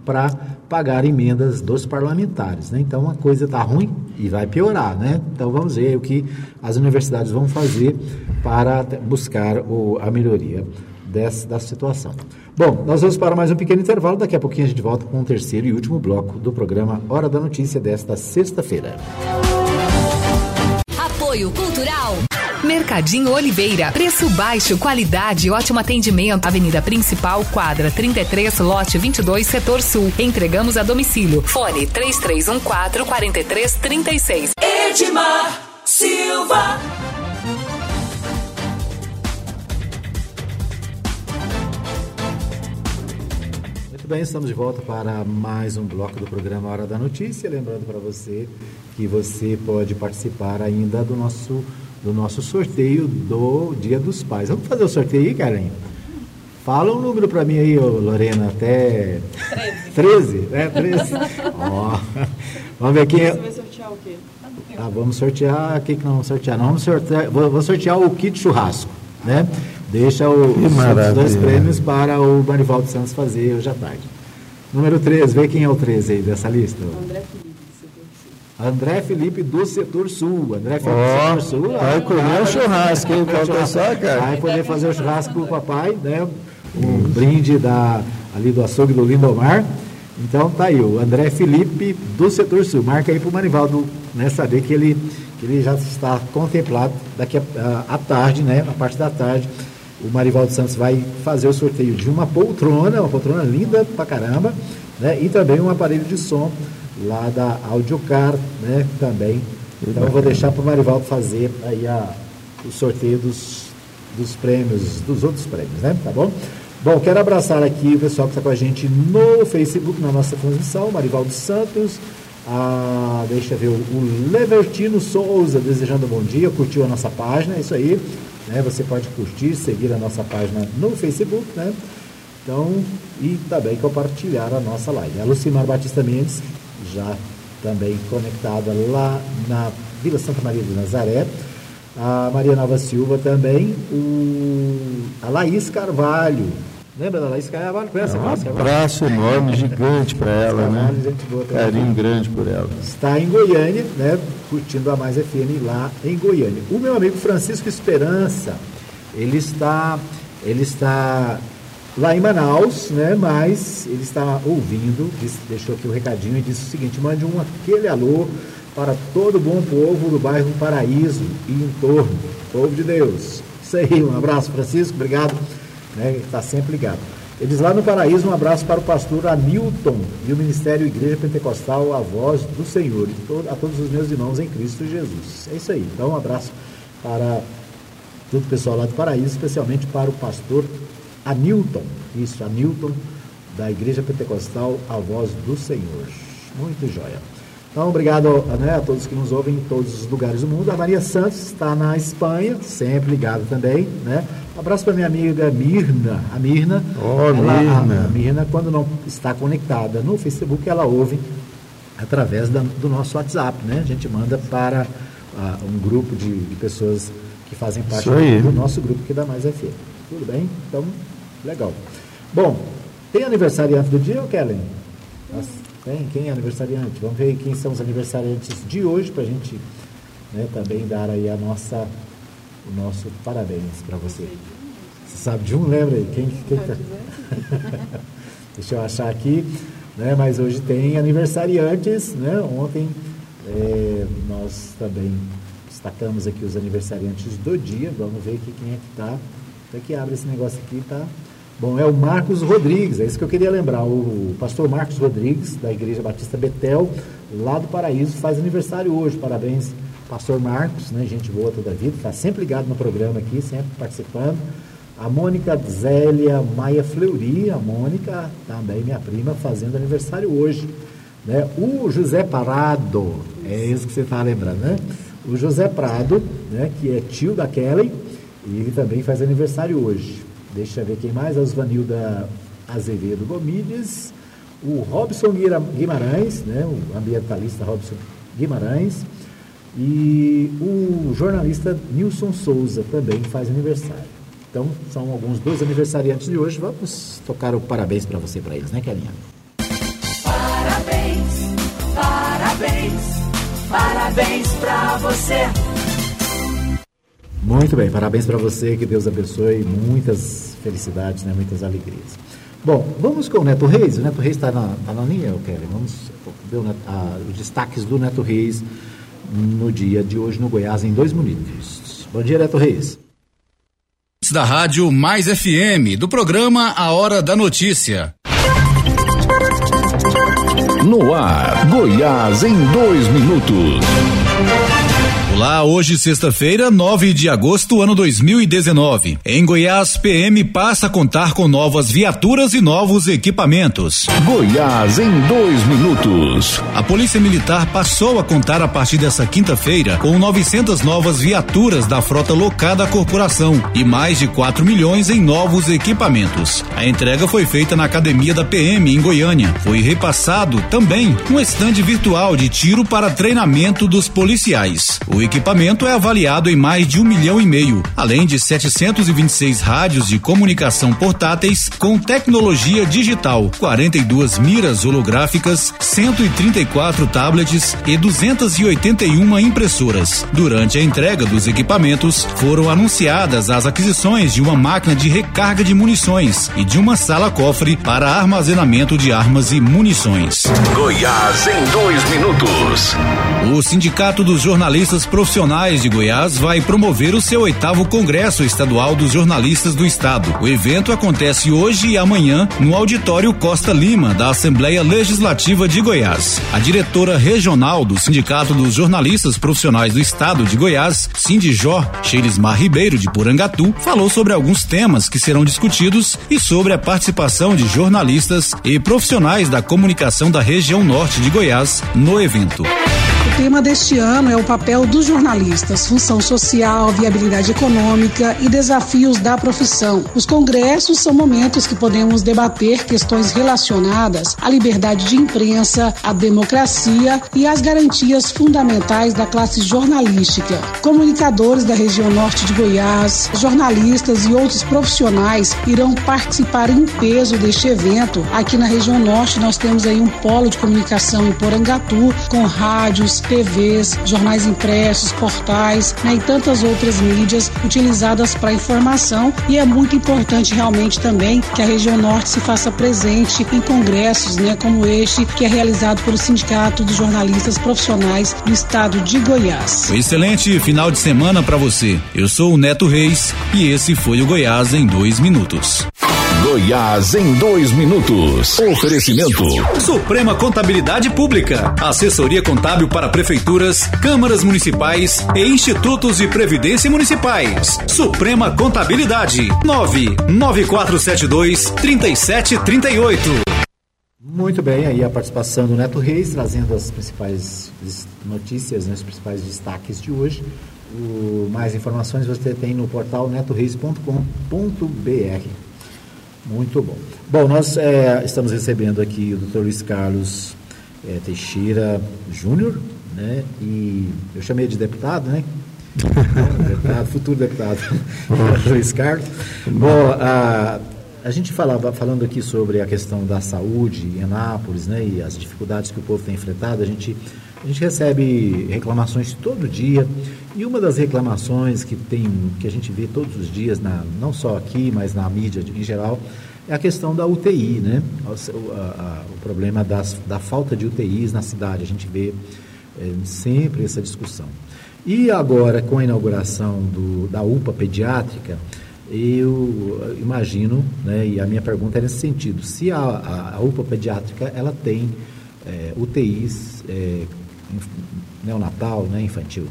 para pagar emendas dos parlamentares. Né? Então a coisa está ruim e vai piorar. Né? Então vamos ver o que as universidades vão fazer para buscar o, a melhoria dessa, dessa situação. Bom, nós vamos para mais um pequeno intervalo. Daqui a pouquinho a gente volta com o terceiro e último bloco do programa Hora da Notícia desta sexta-feira. Apoio Cultural. Mercadinho Oliveira. Preço baixo, qualidade e ótimo atendimento. Avenida Principal, quadra 33, lote 22, setor sul. Entregamos a domicílio. Fone 3314 4336. Edmar Silva. Muito bem, estamos de volta para mais um bloco do programa Hora da Notícia. Lembrando para você que você pode participar ainda do nosso do nosso sorteio do Dia dos Pais. Vamos fazer o sorteio aí, Karen? Fala um número para mim aí, Lorena, até 13, né? 13. [LAUGHS] Ó. Vamos ver quem é. Você vai sortear o quê? Ah, vamos sortear, o que, que nós vamos sortear? Nós vamos sortear, vou, vou sortear o kit churrasco, né? Deixa o, os dois prêmios para o Marivaldo Santos fazer hoje à tarde. Número 13, vê quem é o 13 aí dessa lista. André Felipe. André Felipe do Setor Sul. André Felipe oh, do Setor Sul. Vai comer um churrasco, hein? Falta só, cara. Vai poder fazer o churrasco pro papai, né? Um brinde da, ali do açougue do Lindomar. Então tá aí, o André Felipe do Setor Sul. Marca aí pro Manivaldo né, saber que ele, que ele já está contemplado daqui à tarde, né? A parte da tarde. O Marivaldo Santos vai fazer o sorteio de uma poltrona, uma poltrona linda pra caramba, né? E também um aparelho de som lá da Audiocar, né, também. Então eu vou deixar para o Marivaldo fazer aí a, o sorteio dos, dos prêmios, dos outros prêmios, né? Tá bom? Bom, quero abraçar aqui o pessoal que está com a gente no Facebook, na nossa transmissão, Marivaldo Santos, a, deixa eu ver, o Levertino Souza, desejando um bom dia, curtiu a nossa página, é isso aí, né? Você pode curtir, seguir a nossa página no Facebook, né? Então, e também compartilhar a nossa live. A Lucimar Batista Mendes já também conectada lá na Vila Santa Maria de Nazaré. A Maria Nova Silva também, o, a Laís Carvalho, Lembra da Laís Carvalho? Conhece é um abraço enorme, gigante para ela, né? Gente boa Carinho grande por ela. Está em Goiânia, né? Curtindo a Mais FM lá em Goiânia. O meu amigo Francisco Esperança, ele está, ele está lá em Manaus, né? Mas ele está ouvindo, disse, deixou aqui o recadinho e disse o seguinte: mande um aquele alô para todo o bom povo do bairro Paraíso e em torno, povo de Deus. Isso aí, um abraço, Francisco, obrigado né? Está sempre ligado. Eles lá no Paraíso, um abraço para o pastor Anilton e o Ministério Igreja Pentecostal, a voz do Senhor, e a todos os meus irmãos em Cristo Jesus. É isso aí. Então, um abraço para todo o pessoal lá do Paraíso, especialmente para o pastor Anilton. Isso, Anilton, da Igreja Pentecostal, a voz do Senhor. Muito jóia. Então, obrigado né, a todos que nos ouvem em todos os lugares do mundo. A Maria Santos está na Espanha, sempre ligado também, né? Um abraço para minha amiga Mirna. A Mirna, oh, ela, Mirna. A, a, Mirna, quando não está conectada no Facebook, ela ouve através da, do nosso WhatsApp, né? A gente manda para uh, um grupo de, de, pessoas que fazem parte do, nosso grupo que dá mais FM. Tudo bem? Então, legal. Bom, tem aniversariante do dia, Kellen? Tem? Quem é aniversariante? Vamos ver quem são os aniversariantes de hoje para a gente né, também dar aí a nossa o nosso parabéns para você. Você sabe de um? Lembra aí? Quem, quem tá? [LAUGHS] Deixa eu achar aqui. Né? Mas hoje tem aniversariantes. Né? Ontem é, nós também destacamos aqui os aniversariantes do dia. Vamos ver aqui quem é que está. Até que abre esse negócio aqui, tá? Bom, é o Marcos Rodrigues, é isso que eu queria lembrar. O pastor Marcos Rodrigues, da Igreja Batista Betel, lá do Paraíso, faz aniversário hoje. Parabéns pastor Marcos, né, gente boa toda a vida, está sempre ligado no programa aqui, sempre participando. A Mônica Zélia Maia Fleury, a Mônica, também minha prima, fazendo aniversário hoje. Né? O José Parado, é isso que você está lembrando, né? O José Prado, né, que é tio da Kelly, e ele também faz aniversário hoje. Deixa eu ver quem mais, a Osvanilda Azevedo Gomides, o Robson Guimarães, né, o ambientalista Robson Guimarães, e o jornalista Nilson Souza também faz aniversário. Então, são alguns dois aniversariantes de hoje. Vamos tocar o parabéns para você, para eles, né, Kelinha? Parabéns, parabéns, parabéns para você. Muito bem, parabéns para você, que Deus abençoe, muitas felicidades, né, muitas alegrias. Bom, vamos com o Neto Reis. O Neto Reis está na, tá na linha, Kelly. Vamos ver o, a, os destaques do Neto Reis no dia de hoje no Goiás em dois minutos. Bom dia, Neto Reis. Da Rádio Mais FM, do programa A Hora da Notícia. No ar, Goiás em dois minutos. Olá, hoje sexta-feira, 9 de agosto, ano 2019. Em Goiás, PM passa a contar com novas viaturas e novos equipamentos. Goiás em dois minutos. A Polícia Militar passou a contar a partir dessa quinta-feira com 900 novas viaturas da frota locada à corporação e mais de 4 milhões em novos equipamentos. A entrega foi feita na Academia da PM em Goiânia. Foi repassado também um estande virtual de tiro para treinamento dos policiais. O equipamento é avaliado em mais de um milhão e meio, além de 726 rádios de comunicação portáteis com tecnologia digital, 42 miras holográficas, 134 tablets e 281 impressoras. Durante a entrega dos equipamentos, foram anunciadas as aquisições de uma máquina de recarga de munições e de uma sala-cofre para armazenamento de armas e munições. Goiás em dois minutos. O Sindicato dos Jornalistas Profissionais de Goiás vai promover o seu oitavo Congresso Estadual dos Jornalistas do Estado. O evento acontece hoje e amanhã no Auditório Costa Lima, da Assembleia Legislativa de Goiás. A diretora regional do Sindicato dos Jornalistas Profissionais do Estado de Goiás, Sindijó Xerismar Ribeiro de Porangatu, falou sobre alguns temas que serão discutidos e sobre a participação de jornalistas e profissionais da comunicação da região norte de Goiás no evento. Tema deste ano é o papel dos jornalistas, função social, viabilidade econômica e desafios da profissão. Os congressos são momentos que podemos debater questões relacionadas à liberdade de imprensa, à democracia e às garantias fundamentais da classe jornalística. Comunicadores da região norte de Goiás, jornalistas e outros profissionais irão participar em peso deste evento. Aqui na região norte nós temos aí um polo de comunicação em Porangatu, com rádios, TVs, jornais impressos, portais né, e tantas outras mídias utilizadas para informação. E é muito importante realmente também que a região norte se faça presente em congressos, né, como este que é realizado pelo Sindicato dos Jornalistas Profissionais do Estado de Goiás. Um excelente final de semana para você. Eu sou o Neto Reis e esse foi o Goiás em dois minutos. Goiás em dois minutos. Oferecimento. Suprema Contabilidade Pública. Assessoria contábil para prefeituras, câmaras municipais e institutos de previdência municipais. Suprema Contabilidade. 99472 3738. Muito bem, aí a participação do Neto Reis, trazendo as principais notícias, né, os principais destaques de hoje. O, mais informações você tem no portal netoreis.com.br. Muito bom. Bom, nós é, estamos recebendo aqui o Dr. Luiz Carlos é, Teixeira Júnior, né? E eu chamei de deputado, né? [LAUGHS] deputado, futuro deputado, [LAUGHS] Luiz Carlos. Bom, a, a gente falava, falando aqui sobre a questão da saúde em Anápolis, né? E as dificuldades que o povo tem enfrentado, a gente, a gente recebe reclamações todo dia. E uma das reclamações que tem, que a gente vê todos os dias, na, não só aqui, mas na mídia em geral, é a questão da UTI, né? O, a, a, o problema das, da falta de UTIs na cidade. A gente vê é, sempre essa discussão. E agora, com a inauguração do, da UPA pediátrica, eu imagino, né, e a minha pergunta é nesse sentido, se a, a, a UPA pediátrica ela tem é, UTIs é, neonatal, né, infantil.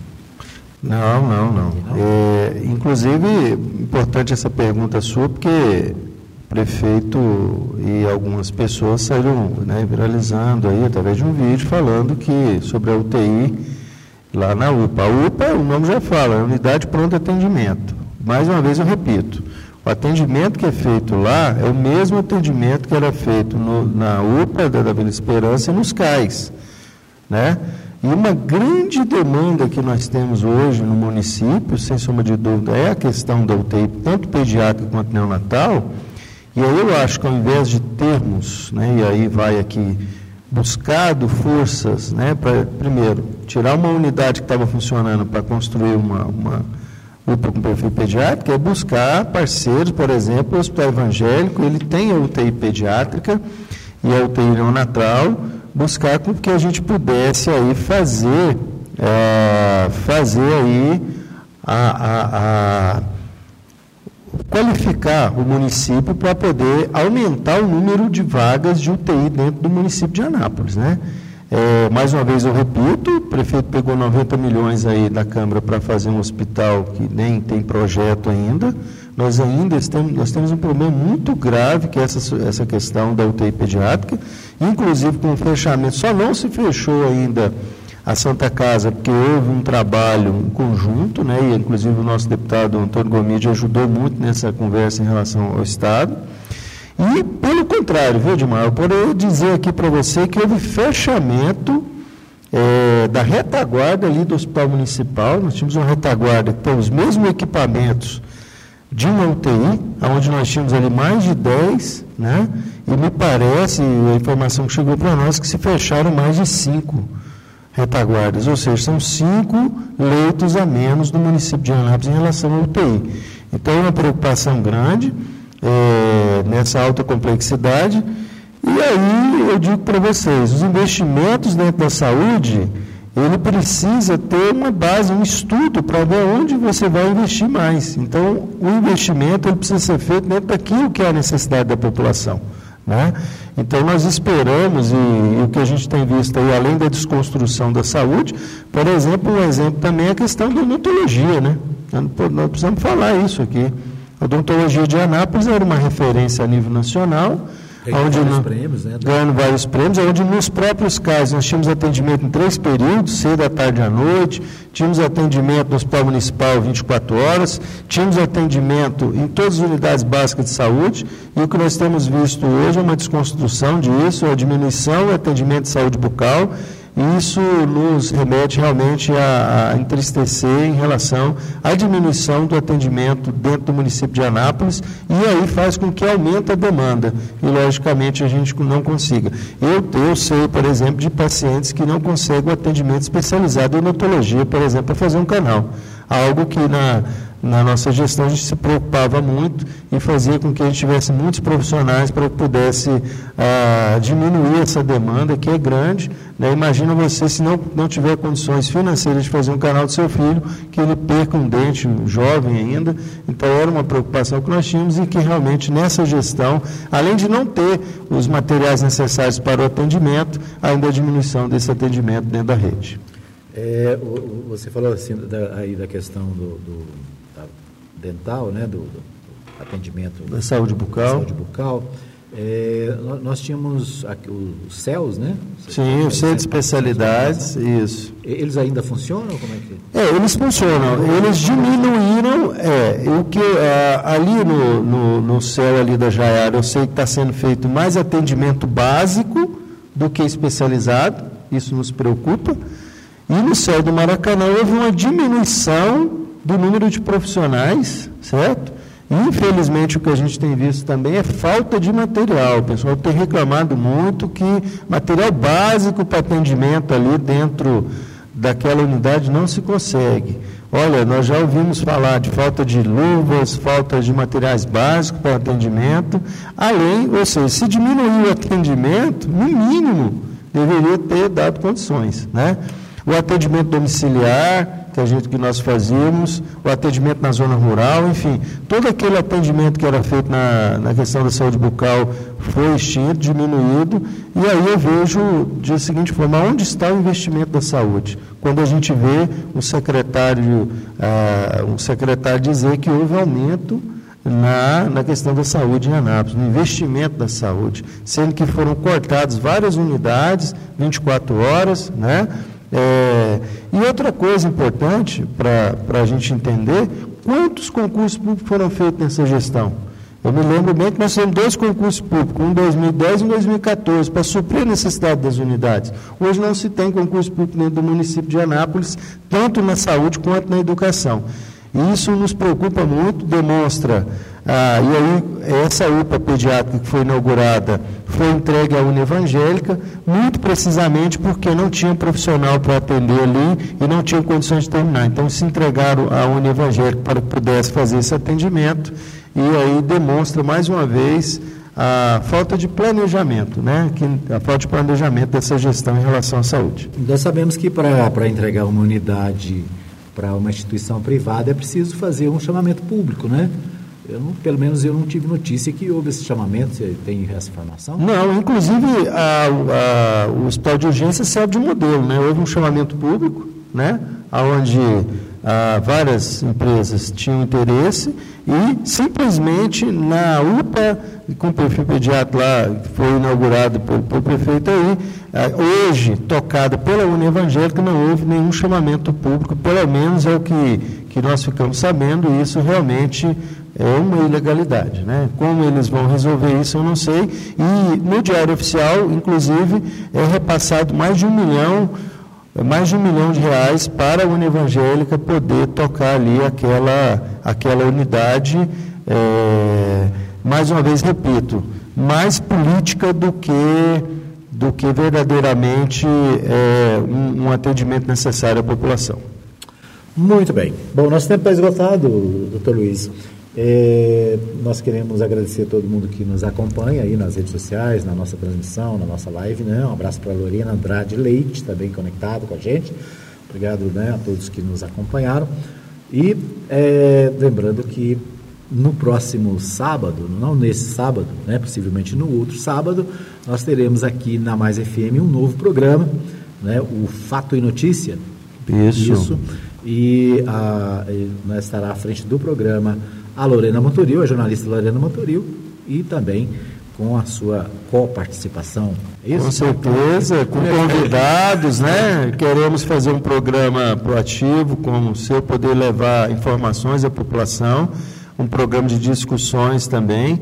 Não, não, não. É, inclusive, importante essa pergunta sua, porque o prefeito e algumas pessoas saíram né, viralizando aí através de um vídeo falando que sobre a UTI lá na UPA. A UPA, o nome já fala, é Unidade de Pronto Atendimento. Mais uma vez eu repito, o atendimento que é feito lá é o mesmo atendimento que era feito no, na UPA da Vila Esperança e nos CAIS. Né? E uma grande demanda que nós temos hoje no município, sem sombra de dúvida, é a questão da UTI, tanto pediátrica quanto neonatal. E aí eu acho que ao invés de termos, né, e aí vai aqui, buscado forças né, para, primeiro, tirar uma unidade que estava funcionando para construir uma, uma UPA com perfil pediátrico, é buscar parceiros, por exemplo, o Hospital Evangélico, ele tem a UTI pediátrica e a UTI neonatal, buscar com que a gente pudesse aí fazer, é, fazer aí a, a, a qualificar o município para poder aumentar o número de vagas de UTI dentro do município de Anápolis, né? É, mais uma vez eu repito, o prefeito pegou 90 milhões aí da Câmara para fazer um hospital que nem tem projeto ainda. Nós ainda estamos, nós temos um problema muito grave, que é essa, essa questão da UTI pediátrica, inclusive com o fechamento, só não se fechou ainda a Santa Casa, porque houve um trabalho um conjunto, né, e inclusive o nosso deputado Antônio Gomide ajudou muito nessa conversa em relação ao Estado. E, pelo contrário, viu, Edmar, eu poderia dizer aqui para você que houve fechamento é, da retaguarda ali do Hospital Municipal. Nós tínhamos uma retaguarda tem os mesmos equipamentos de uma UTI, onde nós tínhamos ali mais de 10, né? E me parece, a informação que chegou para nós, que se fecharam mais de 5 retaguardas, ou seja, são cinco leitos a menos no município de Anápolis em relação à UTI. Então, é uma preocupação grande é, nessa alta complexidade. E aí eu digo para vocês, os investimentos dentro da saúde, ele precisa ter uma base, um estudo para ver onde você vai investir mais. Então, o investimento ele precisa ser feito dentro daquilo que é a necessidade da população. Né? Então, nós esperamos, e, e, o que a gente tem visto aí, além da desconstrução da saúde, por exemplo, um exemplo também é a questão da odontologia. Né? Nós precisamos falar isso aqui. A odontologia de Anápolis era uma referência a nível nacional, Ganhando onde vários no, prêmios, né? Ganhando vários prêmios, onde nos próprios casos nós tínhamos atendimento em três períodos, cedo, à tarde e à noite, tínhamos atendimento no Hospital Municipal 24 horas, tínhamos atendimento em todas as unidades básicas de saúde, e o que nós temos visto hoje é uma desconstrução disso, a diminuição do atendimento de saúde bucal, isso nos remete realmente a, a, entristecer em relação à diminuição do atendimento dentro do município de Anápolis e aí faz com que aumente a demanda e, logicamente, a gente não consiga. Eu, eu sei, por exemplo, de pacientes que não conseguem o atendimento especializado em odontologia, por exemplo, para fazer um canal. Algo que na, na nossa gestão a gente se preocupava muito em fazer com que a gente tivesse muitos profissionais para que pudesse ah, diminuir essa demanda que é grande. Né? Imagina você se não, não tiver condições financeiras de fazer um canal do seu filho, que ele perca um dente jovem ainda. Então era uma preocupação que nós tínhamos e que realmente nessa gestão, além de não ter os materiais necessários para o atendimento, ainda a diminuição desse atendimento dentro da rede. É, você falou assim da, aí da questão do, do dental, né, do, do atendimento da saúde bucal. Saúde bucal. É, nós tínhamos aqui, os CELS, né? Sim, o Centro de Especialidades, isso. Eles ainda funcionam? Como é, que... é, eles funcionam. Eles diminuíram, é, o que é, ali no, no, no céu ali da Jaiara, eu sei que está sendo feito mais atendimento básico do que especializado, isso nos preocupa. E no céu do Maracanã houve uma diminuição do número de profissionais, certo? Infelizmente, o que a gente tem visto também é falta de material. O pessoal tem reclamado muito que material básico para atendimento ali dentro daquela unidade não se consegue. Olha, nós já ouvimos falar de falta de luvas, falta de materiais básicos para atendimento, além, ou seja, se diminuir o atendimento, no mínimo, deveria ter dado condições, né? O atendimento domiciliar, que a gente que nós fazíamos, o atendimento na zona rural, enfim, todo aquele atendimento que era feito na, na questão da saúde bucal foi extinto, diminuído, e aí eu vejo de seguinte forma, onde está o investimento da saúde? Quando a gente vê um secretário, ah, um secretário dizer que houve aumento na, na questão da saúde em Anápolis, no investimento da saúde, sendo que foram cortadas várias unidades, 24 horas, né? É, e outra coisa importante para a gente entender, quantos concursos públicos foram feitos nessa gestão? Eu me lembro bem que nós temos dois concursos públicos, um em 2010 e um em 2014, para suprir a necessidade das unidades. Hoje não se tem concurso público dentro do município de Anápolis, tanto na saúde quanto na educação. E isso nos preocupa muito, demonstra ah, e aí, essa UPA pediátrica que foi inaugurada foi entregue à Uni Evangélica, muito precisamente porque não tinha profissional para atender ali e não tinha condições de terminar. Então, se entregaram à Uni Evangélica para que pudesse fazer esse atendimento, e aí demonstra mais uma vez a falta de planejamento, né? a falta de planejamento dessa gestão em relação à saúde. Nós sabemos que para entregar uma unidade para uma instituição privada é preciso fazer um chamamento público, né? Eu não, pelo menos eu não tive notícia que houve esse chamamento. Você tem essa informação? Não, inclusive a, a, o hospital de urgência serve de modelo. Né? Houve um chamamento público, né? onde ah, várias empresas tinham interesse e simplesmente na UPA, com o perfil pediatra lá, foi inaugurado pelo, pelo prefeito aí, ah, hoje tocada pela União Evangélica, não houve nenhum chamamento público, pelo menos é o que, que nós ficamos sabendo, e isso realmente é uma ilegalidade. Né? Como eles vão resolver isso, eu não sei. E no Diário Oficial, inclusive, é repassado mais de um milhão, mais de um milhão de reais para a União Evangélica poder tocar ali aquela, aquela unidade. É, mais uma vez, repito, mais política do que, do que verdadeiramente é, um, um atendimento necessário à população. Muito bem. Bom, nosso tempo está esgotado, doutor Luiz. É, nós queremos agradecer a todo mundo que nos acompanha aí nas redes sociais, na nossa transmissão, na nossa live. Né? Um abraço para a Lorena Andrade Leite, também conectado com a gente. Obrigado né, a todos que nos acompanharam. E é, lembrando que no próximo sábado, não nesse sábado, né, possivelmente no outro sábado, nós teremos aqui na Mais FM um novo programa, né, o Fato e Notícia. Isso. Isso. E a, nós estará à frente do programa a Lorena Montoril, a jornalista Lorena Montoril, e também com a sua coparticipação. É com certeza, com convidados, né? Queremos fazer um programa proativo, com o seu poder levar informações à população, um programa de discussões também.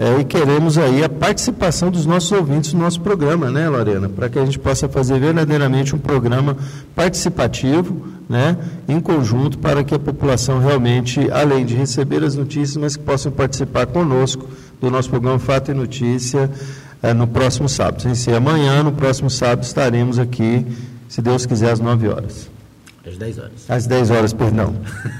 É, e queremos aí a participação dos nossos ouvintes no nosso programa, né, Lorena? Para que a gente possa fazer verdadeiramente um programa participativo, né, em conjunto, para que a população realmente, além de receber as notícias, mas que possam participar conosco do nosso programa Fato e Notícia é, no próximo sábado. Sem ser amanhã, no próximo sábado estaremos aqui, se Deus quiser, às 9 horas. Às 10 horas. Às 10 horas, perdão.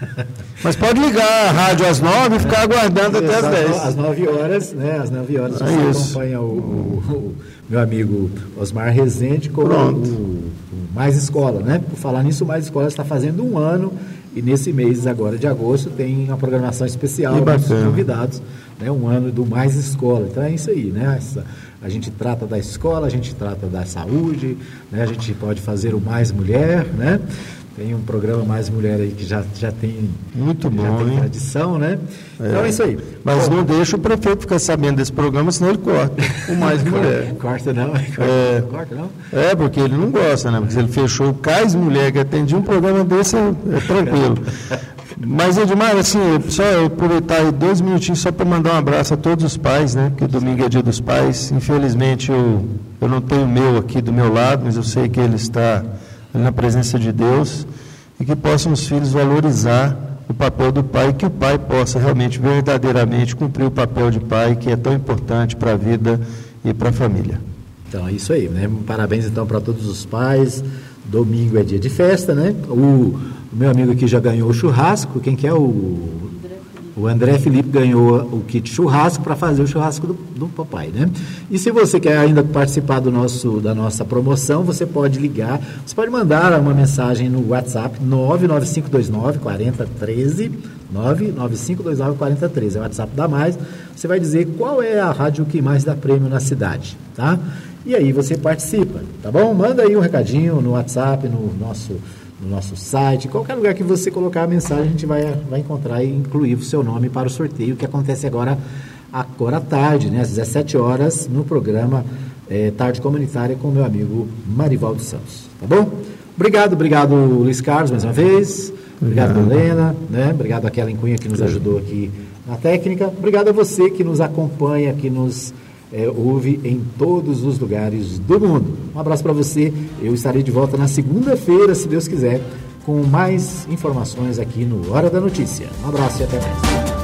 [LAUGHS] Mas pode ligar a rádio às 9 e ficar aguardando até às 10. Às 9 horas, né? Às 9 horas é você isso. acompanha o, o, o, meu amigo Osmar Rezende com o, o, Mais Escola, né? Por falar nisso, Mais Escola está fazendo um ano e nesse mês agora de agosto tem uma programação especial com os convidados, né? Um ano do Mais Escola. Então é isso aí, né? Essa, a gente trata da escola, a gente trata da saúde, né? a gente pode fazer o Mais Mulher, né? Tem um programa Mais Mulher aí que já, já tem, Muito bom, já tem hein? tradição, né? É. Então é isso aí. Mas não deixa o prefeito ficar sabendo desse programa, senão ele corta o Mais [LAUGHS] Mulher. corta não, corta, é, corta não? É, porque ele não gosta, né? Porque se ele fechou o Cais Mulher, que atendia um programa desse, é, é tranquilo. [LAUGHS] Mas, Edmar, assim, só aproveitar aí dois minutinhos só para mandar um abraço a todos os pais, né? Porque domingo é dia dos pais. Infelizmente, eu, eu não tenho o meu aqui do meu lado, mas eu sei que ele está na presença de Deus e que possam os filhos valorizar o papel do pai, que o pai possa realmente, verdadeiramente cumprir o papel de pai, que é tão importante para a vida e para a família. Então, é isso aí, né? Parabéns então para todos os pais. Domingo é dia de festa, né? O, meu amigo aqui já ganhou o churrasco. Quem que é o o André Felipe ganhou o kit churrasco para fazer o churrasco do, do, papai, né? E se você quer ainda participar do nosso, da nossa promoção, você pode ligar, você pode mandar uma mensagem no WhatsApp 99529 4013, 99529 4013, é o WhatsApp da Mais. Você vai dizer qual é a rádio que mais dá prêmio na cidade, tá? E aí você participa, tá bom? Manda aí um recadinho no WhatsApp, no nosso no nosso site, qualquer lugar que você colocar a mensagem, a gente vai, vai encontrar e incluir o seu nome para o sorteio, que acontece agora, agora à tarde, né, às 17 horas, no programa é, Tarde Comunitária com meu amigo Marivaldo Santos. Tá bom? Obrigado, obrigado Luiz Carlos mais uma vez. Obrigado, obrigado. Helena, né? Obrigado a Kellen Cunha que nos ajudou aqui na técnica. Obrigado a você que nos acompanha, que nos é, ouve em todos os lugares do mundo. Um abraço para você. Eu estarei de volta na segunda-feira, se Deus quiser, com mais informações aqui no Hora da Notícia. Um abraço e até mais.